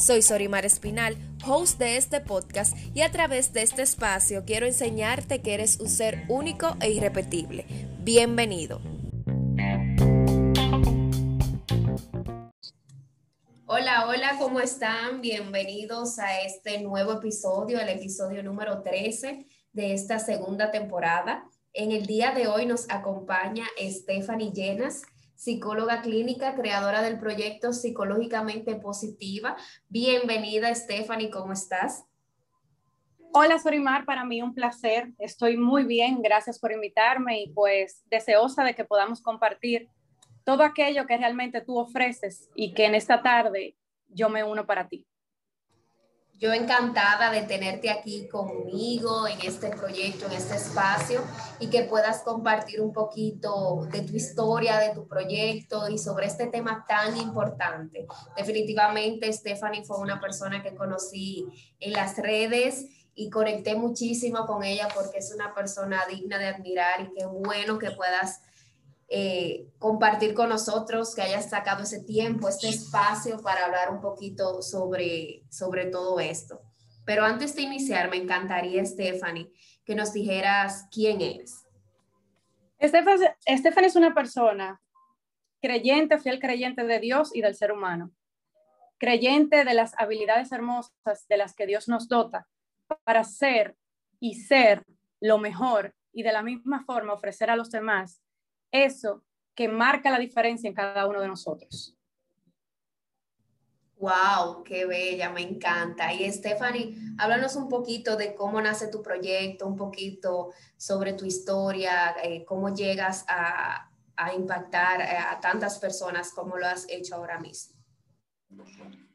Soy Sorimar Espinal, host de este podcast y a través de este espacio quiero enseñarte que eres un ser único e irrepetible. Bienvenido. Hola, hola, ¿cómo están? Bienvenidos a este nuevo episodio, el episodio número 13 de esta segunda temporada. En el día de hoy nos acompaña Stephanie Llenas psicóloga clínica, creadora del proyecto Psicológicamente Positiva. Bienvenida, Stephanie, ¿cómo estás? Hola, Sorimar, para mí un placer. Estoy muy bien, gracias por invitarme y pues deseosa de que podamos compartir todo aquello que realmente tú ofreces y que en esta tarde yo me uno para ti. Yo encantada de tenerte aquí conmigo en este proyecto, en este espacio y que puedas compartir un poquito de tu historia, de tu proyecto y sobre este tema tan importante. Definitivamente Stephanie fue una persona que conocí en las redes y conecté muchísimo con ella porque es una persona digna de admirar y qué bueno que puedas eh, compartir con nosotros, que hayas sacado ese tiempo, este espacio para hablar un poquito sobre, sobre todo esto. Pero antes de iniciar, me encantaría, Stephanie, que nos dijeras quién eres. Stephanie es una persona creyente, fiel creyente de Dios y del ser humano, creyente de las habilidades hermosas de las que Dios nos dota para ser y ser lo mejor y de la misma forma ofrecer a los demás eso que marca la diferencia en cada uno de nosotros. Wow, qué bella, me encanta. Y Stephanie, háblanos un poquito de cómo nace tu proyecto, un poquito sobre tu historia, eh, cómo llegas a, impactar eh, a tantas personas como lo has hecho ahora mismo.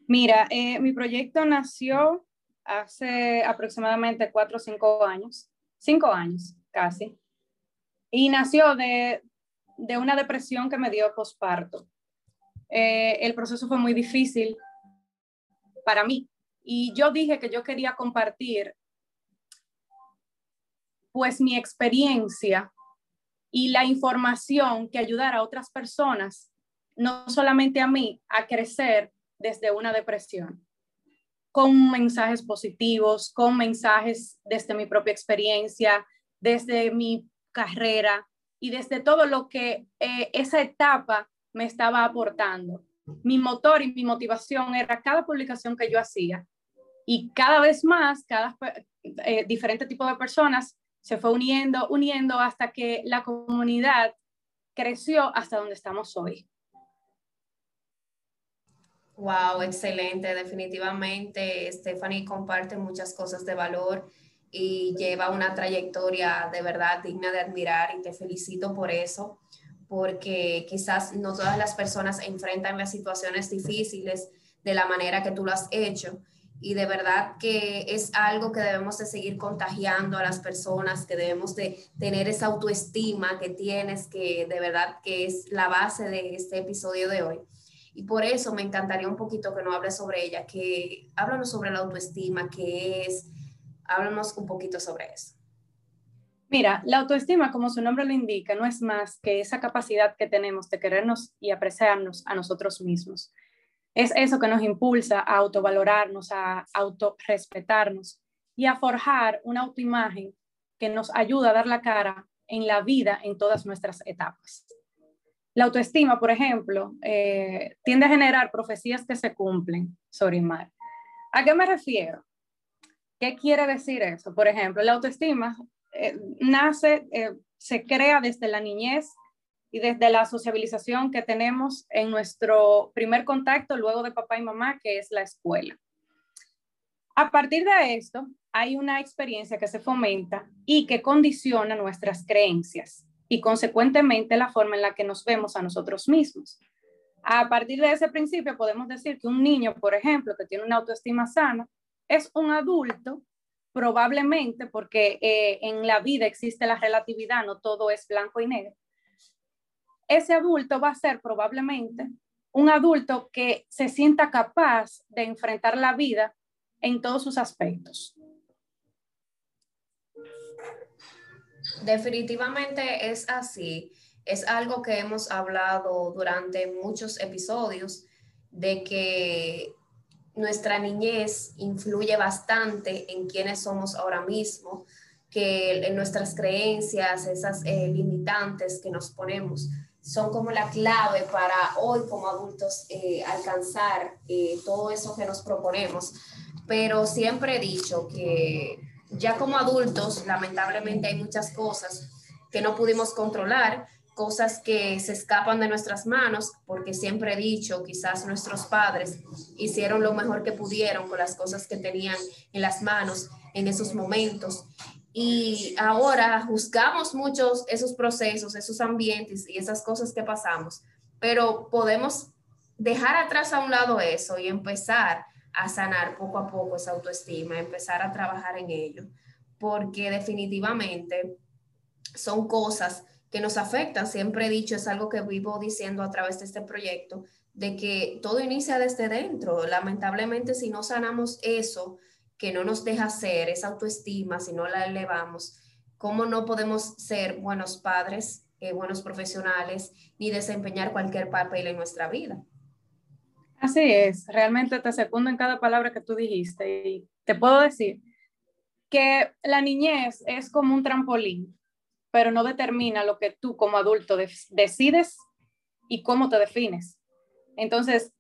Mira, eh, mi proyecto nació hace aproximadamente cuatro o cinco años, cinco años casi, y nació de, de una depresión que me dio posparto. Eh, el proceso fue muy difícil para mí y yo dije que yo quería compartir pues mi experiencia y la información que ayudara a otras personas, no solamente a mí, a crecer desde una depresión, con mensajes positivos, con mensajes desde mi propia experiencia, desde mi carrera, y desde todo lo que eh, esa etapa me estaba aportando. Mi motor y mi motivación era cada publicación que yo hacía y cada vez más, cada eh, diferente tipo de personas se fue uniendo, uniendo hasta que la comunidad creció hasta donde estamos hoy. Wow, excelente. Definitivamente, Stephanie comparte muchas cosas de valor y lleva una trayectoria de verdad digna de admirar y te felicito por eso, porque quizás no todas las personas enfrentan las situaciones difíciles de la manera que tú lo has hecho y de verdad que es algo que debemos de seguir contagiando a las personas, que debemos de tener esa autoestima que tienes, que de verdad que es la base de este episodio de hoy. Y por eso me encantaría un poquito que no hables sobre ella, que háblanos sobre la autoestima, que es, Háblanos un poquito sobre eso. Mira, la autoestima, como su nombre lo indica, no es más que esa capacidad que tenemos de querernos y apreciarnos a nosotros mismos. Es eso que nos impulsa a autovalorarnos, a autorrespetarnos y a forjar una autoimagen que nos ayuda a dar la cara en la vida en todas nuestras etapas. La autoestima, por ejemplo, eh, tiende a generar profecías que se cumplen, Sorimar. ¿A qué me refiero? ¿Qué quiere decir eso? Por ejemplo, la autoestima eh, nace, eh, se crea desde la niñez y desde la sociabilización que tenemos en nuestro primer contacto luego de papá y mamá, que es la escuela. A partir de esto, hay una experiencia que se fomenta y que condiciona nuestras creencias y consecuentemente la forma en la que nos vemos a nosotros mismos. A partir de ese principio podemos decir que un niño, por ejemplo, que tiene una autoestima sana, es un adulto, probablemente, porque eh, en la vida existe la relatividad, no todo es blanco y negro. Ese adulto va a ser probablemente un adulto que se sienta capaz de enfrentar la vida en todos sus aspectos. Definitivamente es así. Es algo que hemos hablado durante muchos episodios de que nuestra niñez influye bastante en quiénes somos ahora mismo, que en nuestras creencias, esas eh, limitantes que nos ponemos, son como la clave para hoy como adultos eh, alcanzar eh, todo eso que nos proponemos. Pero siempre he dicho que ya como adultos, lamentablemente hay muchas cosas que no pudimos controlar, cosas que se escapan de nuestras manos, porque siempre he dicho, quizás nuestros padres hicieron lo mejor que pudieron con las cosas que tenían en las manos en esos momentos. Y ahora juzgamos muchos esos procesos, esos ambientes y esas cosas que pasamos, pero podemos dejar atrás a un lado eso y empezar a sanar poco a poco esa autoestima, empezar a trabajar en ello, porque definitivamente son cosas que nos afectan. Siempre he dicho, es algo que vivo diciendo a través de este proyecto, de que todo inicia desde dentro. Lamentablemente, si no sanamos eso que no nos deja ser, esa autoestima, si no la elevamos, ¿cómo no podemos ser buenos padres, eh, buenos profesionales, ni desempeñar cualquier papel en nuestra vida? Así es, realmente te secundo en cada palabra que tú dijiste y te puedo decir que la niñez es como un trampolín, pero no determina lo que tú como adulto decides y cómo te defines. Entonces,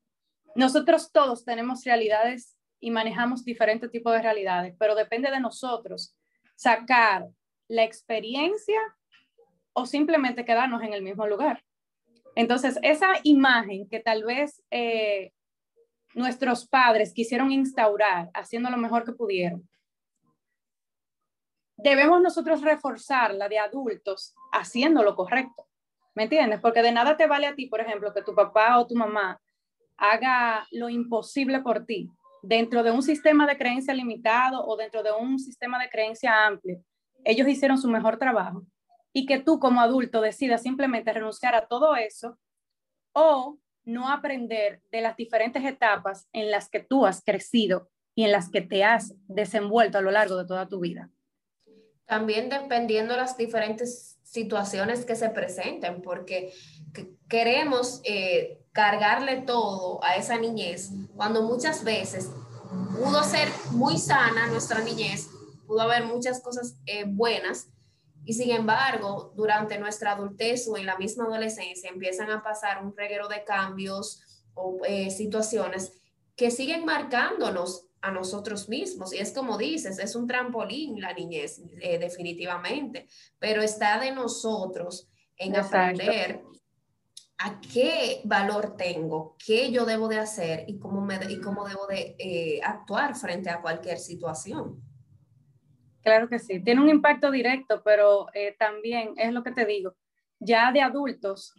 nosotros todos tenemos realidades y manejamos diferentes tipos de realidades, pero depende de nosotros sacar la experiencia o simplemente quedarnos en el mismo lugar. Entonces, esa imagen que tal vez eh, nuestros padres quisieron instaurar haciendo lo mejor que pudieron, debemos nosotros reforzarla de adultos haciendo lo correcto. ¿Me entiendes? Porque de nada te vale a ti, por ejemplo, que tu papá o tu mamá haga lo imposible por ti dentro de un sistema de creencia limitado o dentro de un sistema de creencia amplio. Ellos hicieron su mejor trabajo y que tú como adulto decidas simplemente renunciar a todo eso o no aprender de las diferentes etapas en las que tú has crecido y en las que te has desenvuelto a lo largo de toda tu vida. También dependiendo de las diferentes situaciones que se presenten, porque queremos eh, cargarle todo a esa niñez, cuando muchas veces pudo ser muy sana nuestra niñez, pudo haber muchas cosas eh, buenas, y sin embargo, durante nuestra adultez o en la misma adolescencia empiezan a pasar un reguero de cambios o eh, situaciones que siguen marcándonos a nosotros mismos. Y es como dices, es un trampolín la niñez, eh, definitivamente, pero está de nosotros en aprender a qué valor tengo, qué yo debo de hacer y cómo, me, y cómo debo de eh, actuar frente a cualquier situación. Claro que sí, tiene un impacto directo, pero eh, también es lo que te digo, ya de adultos,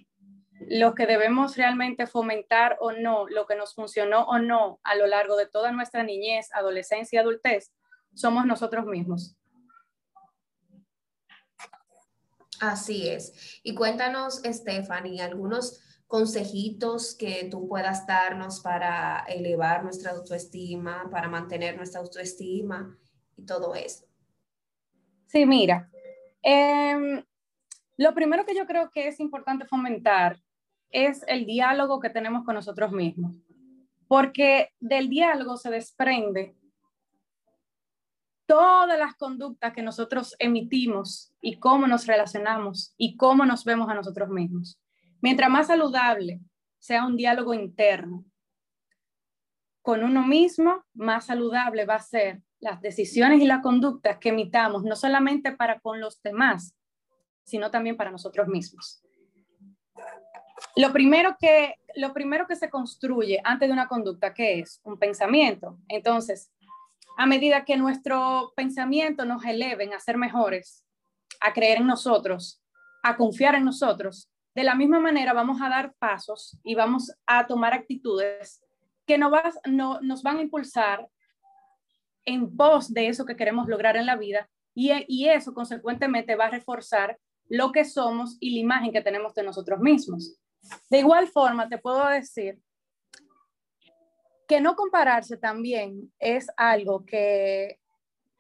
lo que debemos realmente fomentar o no, lo que nos funcionó o no a lo largo de toda nuestra niñez, adolescencia y adultez, somos nosotros mismos. Así es. Y cuéntanos, Stephanie, algunos consejitos que tú puedas darnos para elevar nuestra autoestima, para mantener nuestra autoestima y todo eso. Sí, mira, em, lo primero que yo creo que es importante fomentar es el diálogo que tenemos con nosotros mismos, porque del diálogo se desprende todas las conductas que nosotros emitimos y cómo nos relacionamos y cómo nos vemos a nosotros mismos. Mientras más saludable sea un diálogo interno con uno mismo, más saludable va a ser las decisiones y las conductas que emitamos, no solamente para con los demás, sino también para nosotros mismos. Lo primero que, lo primero que se construye antes de una conducta, ¿qué es? Un pensamiento. Entonces, a medida que nuestro pensamiento nos eleven a ser mejores, a creer en nosotros, a confiar en nosotros, de la misma manera vamos a dar pasos y vamos a tomar actitudes que no, nos van a impulsar en pos de eso que queremos lograr en la vida y, y eso consecuentemente va a reforzar lo que somos y la imagen que tenemos de nosotros mismos. De igual forma, te puedo decir que no compararse también es algo que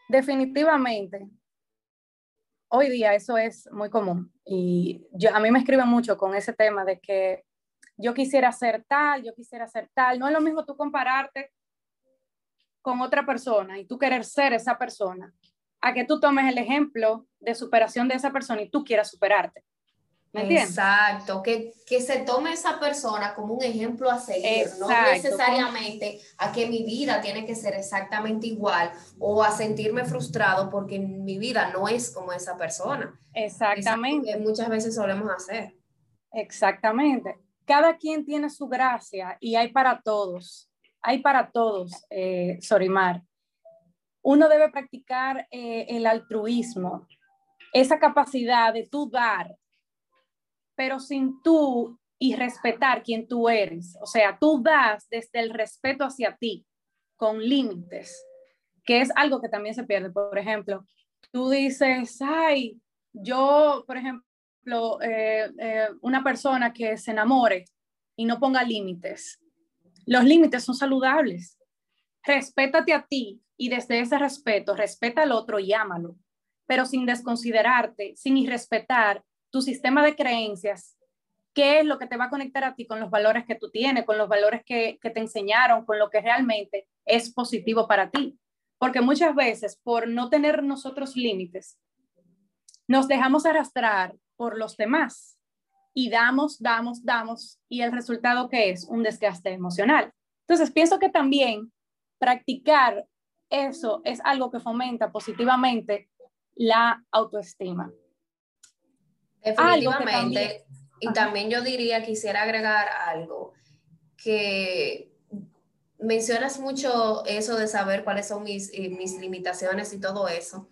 definitivamente hoy día eso es muy común y a mí me escriben mucho con ese tema de que yo quisiera ser tal, yo quisiera ser tal. No es lo mismo tú compararte con otra persona y tú querer ser esa persona, a que tú tomes el ejemplo de superación de esa persona y tú quieras superarte. Exacto, que, que, se tome esa persona como un ejemplo a seguir, no necesariamente a que mi vida tiene que ser exactamente igual o a sentirme frustrado porque mi vida no es como esa persona. Exactamente. Que muchas veces solemos hacer. Exactamente. Cada quien tiene su gracia y hay para todos, hay para todos, eh, Sorimar. Uno debe practicar eh, el altruismo, esa capacidad de tú dar pero sin tú y respetar quién tú eres. O sea, tú das desde el respeto hacia ti, con límites, que es algo que también se pierde. Por ejemplo, tú dices, ay, yo, por ejemplo, eh, eh, una persona que se enamore y no ponga límites. Los límites son saludables. Respétate a ti y desde ese respeto, respeta al otro y ámalo, pero sin desconsiderarte, sin irrespetar tu sistema de creencias, qué es lo que te va a conectar a ti con los valores que tú tienes, con los valores que, te enseñaron, con lo que realmente es positivo para ti. Porque muchas veces, por no tener nosotros límites, nos dejamos arrastrar por los demás y damos, damos, damos, y el resultado que es un desgaste emocional. Entonces, pienso que también practicar eso es algo que fomenta positivamente la autoestima. Definitivamente. y también yo diría, quisiera agregar algo, que mencionas mucho eso de saber cuáles son mis, eh, mis limitaciones y todo eso.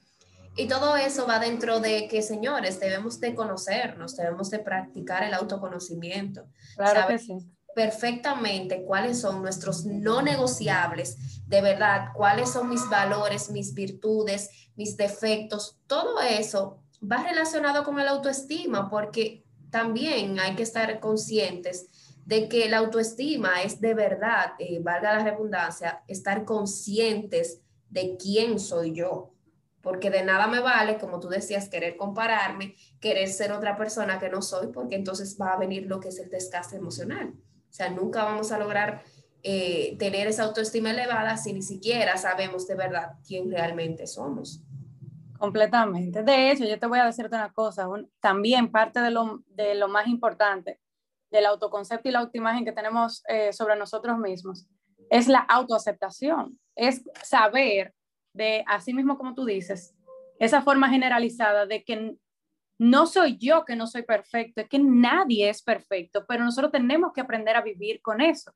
Y todo eso va dentro de que, señores, debemos de conocernos, debemos de practicar el autoconocimiento. Claro que sí. Perfectamente cuáles son nuestros no negociables, de verdad, cuáles son mis valores, mis virtudes, mis defectos, todo eso va relacionado con el autoestima, porque también hay que estar conscientes de que la autoestima es de verdad, eh, valga la redundancia, estar conscientes de quién soy yo. Porque de nada me vale, como tú decías, querer compararme, querer ser otra persona que no soy, porque entonces va a venir lo que es el desgaste emocional. O sea, nunca vamos a lograr eh, tener esa autoestima elevada si ni siquiera sabemos de verdad quién realmente somos. Completamente. De hecho, yo te voy a decirte una cosa, también parte de lo, de lo, más importante del autoconcepto y la autoimagen que tenemos eh, sobre nosotros mismos es la autoaceptación, es saber de, así mismo como tú dices, esa forma generalizada de que no soy yo que no soy perfecto, es que nadie es perfecto, pero nosotros tenemos que aprender a vivir con eso,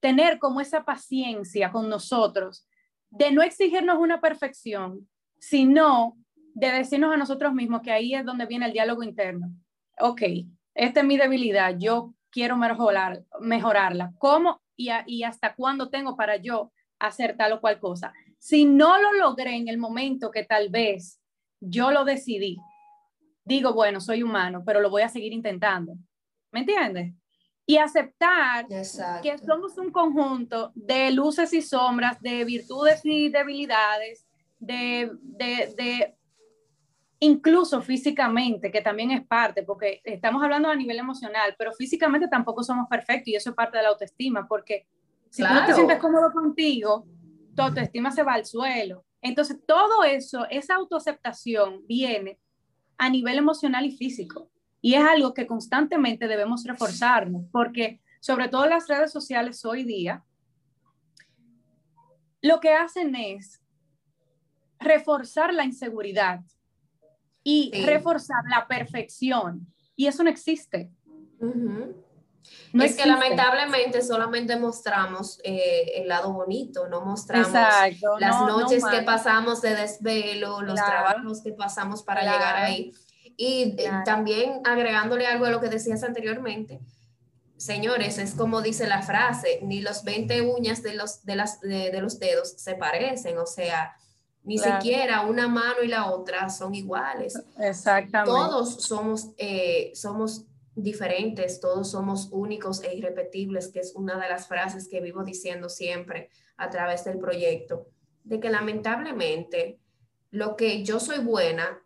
tener como esa paciencia con nosotros, de no exigirnos una perfección, sino de decirnos a nosotros mismos que ahí es donde viene el diálogo interno. Ok, esta es mi debilidad, yo quiero mejorar, mejorarla. ¿Cómo y, y hasta cuándo tengo para yo hacer tal o cual cosa? Si no lo logré en el momento que tal vez yo lo decidí, digo, bueno, soy humano, pero lo voy a seguir intentando. ¿Me entiendes? Y aceptar que somos un conjunto de luces y sombras, de virtudes y debilidades, de, de, de, incluso físicamente, que también es parte, porque estamos hablando a nivel emocional, pero físicamente tampoco somos perfectos y eso es parte de la autoestima, porque si tú no te sientes cómodo contigo, tu autoestima se va al suelo. Entonces, todo eso, esa autoaceptación viene a nivel emocional y físico. Y es algo que constantemente debemos reforzarnos, porque sobre todo las redes sociales hoy día, lo que hacen es reforzar la inseguridad y reforzar la perfección. Y eso no existe. no es que lamentablemente solamente mostramos eh, el lado bonito, no mostramos las noches que pasamos de desvelo, los trabajos que pasamos para llegar ahí. Y eh, también agregándole algo a lo que decías anteriormente, señores, es como dice la frase, ni los 20 uñas de los, de las, de, los dedos se parecen, o sea, ni siquiera una mano y la otra son iguales. Exactamente. Todos somos, eh, somos diferentes, todos somos únicos e irrepetibles, que es una de las frases que vivo diciendo siempre a través del proyecto, de que lamentablemente lo que yo soy buena,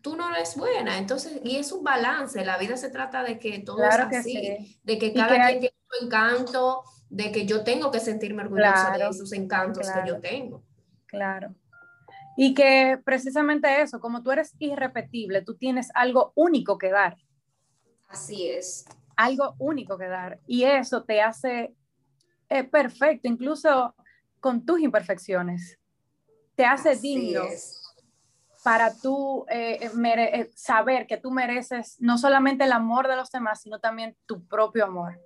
tú no eres buena. Entonces, y es un balance, la vida se trata de que todo es así, de que cada quien tiene su encanto, de que yo tengo que sentirme orgullosa de esos encantos que yo tengo. Claro. Y que precisamente eso, como tú eres irrepetible, tú tienes algo único que dar. Así es. Algo único que dar. Y eso te hace eh, perfecto, incluso con tus imperfecciones. Te hace digno para tú eh, eh, saber que tú mereces no solamente el amor de los demás, sino también tu propio amor.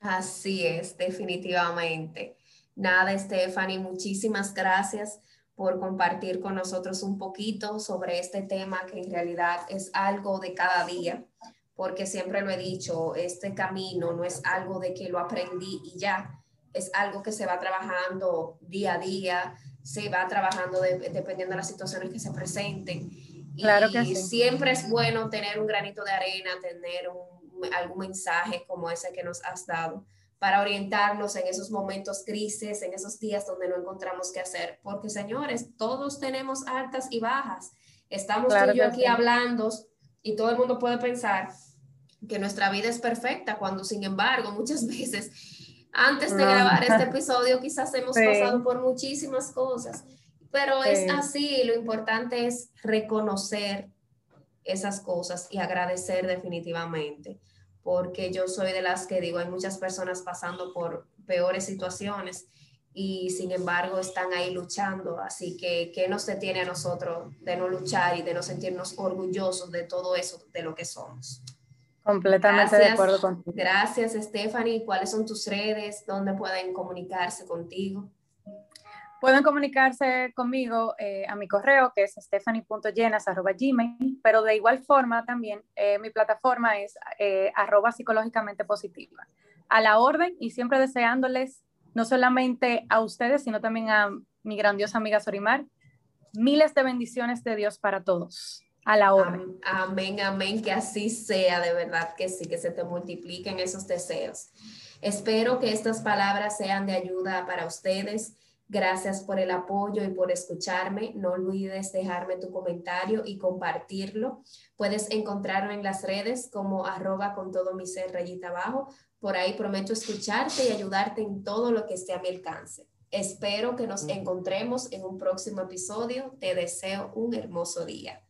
Así es, definitivamente. Nada, Stephanie, muchísimas gracias por compartir con nosotros un poquito sobre este tema que en realidad es algo de cada día, porque siempre lo he dicho, este camino no es algo de que lo aprendí y ya, es algo que se va trabajando día a día, se va trabajando dependiendo de las situaciones que se presenten. Claro que sí. siempre es bueno tener un granito de arena, tener algún mensaje como ese que nos has dado para orientarnos en esos momentos crisis, en esos días donde no encontramos qué hacer. Porque señores, todos tenemos altas y bajas. Estamos tú y yo aquí hablando y todo el mundo puede pensar que nuestra vida es perfecta, cuando sin embargo muchas veces antes de grabar este episodio quizás hemos pasado por muchísimas cosas, pero es así, lo importante es reconocer esas cosas y agradecer definitivamente, porque yo soy de las que digo, hay muchas personas pasando por peores situaciones y sin embargo están ahí luchando, así que ¿qué nos detiene a nosotros de no luchar y de no sentirnos orgullosos de todo eso, de lo que somos? Completamente de acuerdo contigo. Gracias, Stephanie. ¿Cuáles son tus redes? ¿Dónde pueden comunicarse contigo? Pueden comunicarse conmigo eh, a mi correo, que es stephanie.llenas.gmail, pero de igual forma también eh, mi plataforma es eh, arroba psicológicamente positiva. A la orden y siempre deseándoles, no solamente a ustedes, sino también a mi grandiosa amiga Sorimar, miles de bendiciones de Dios para todos a la orden. Amén, amén, que así sea, de verdad que sí, que se te multipliquen esos deseos. Espero que estas palabras sean de ayuda para ustedes. Gracias por el apoyo y por escucharme. No olvides dejarme tu comentario y compartirlo. Puedes encontrarlo en las redes como arroba con todo mi ser rayita abajo. Por ahí prometo escucharte y ayudarte en todo lo que esté a mi alcance. Espero que nos encontremos en un próximo episodio. Te deseo un hermoso día.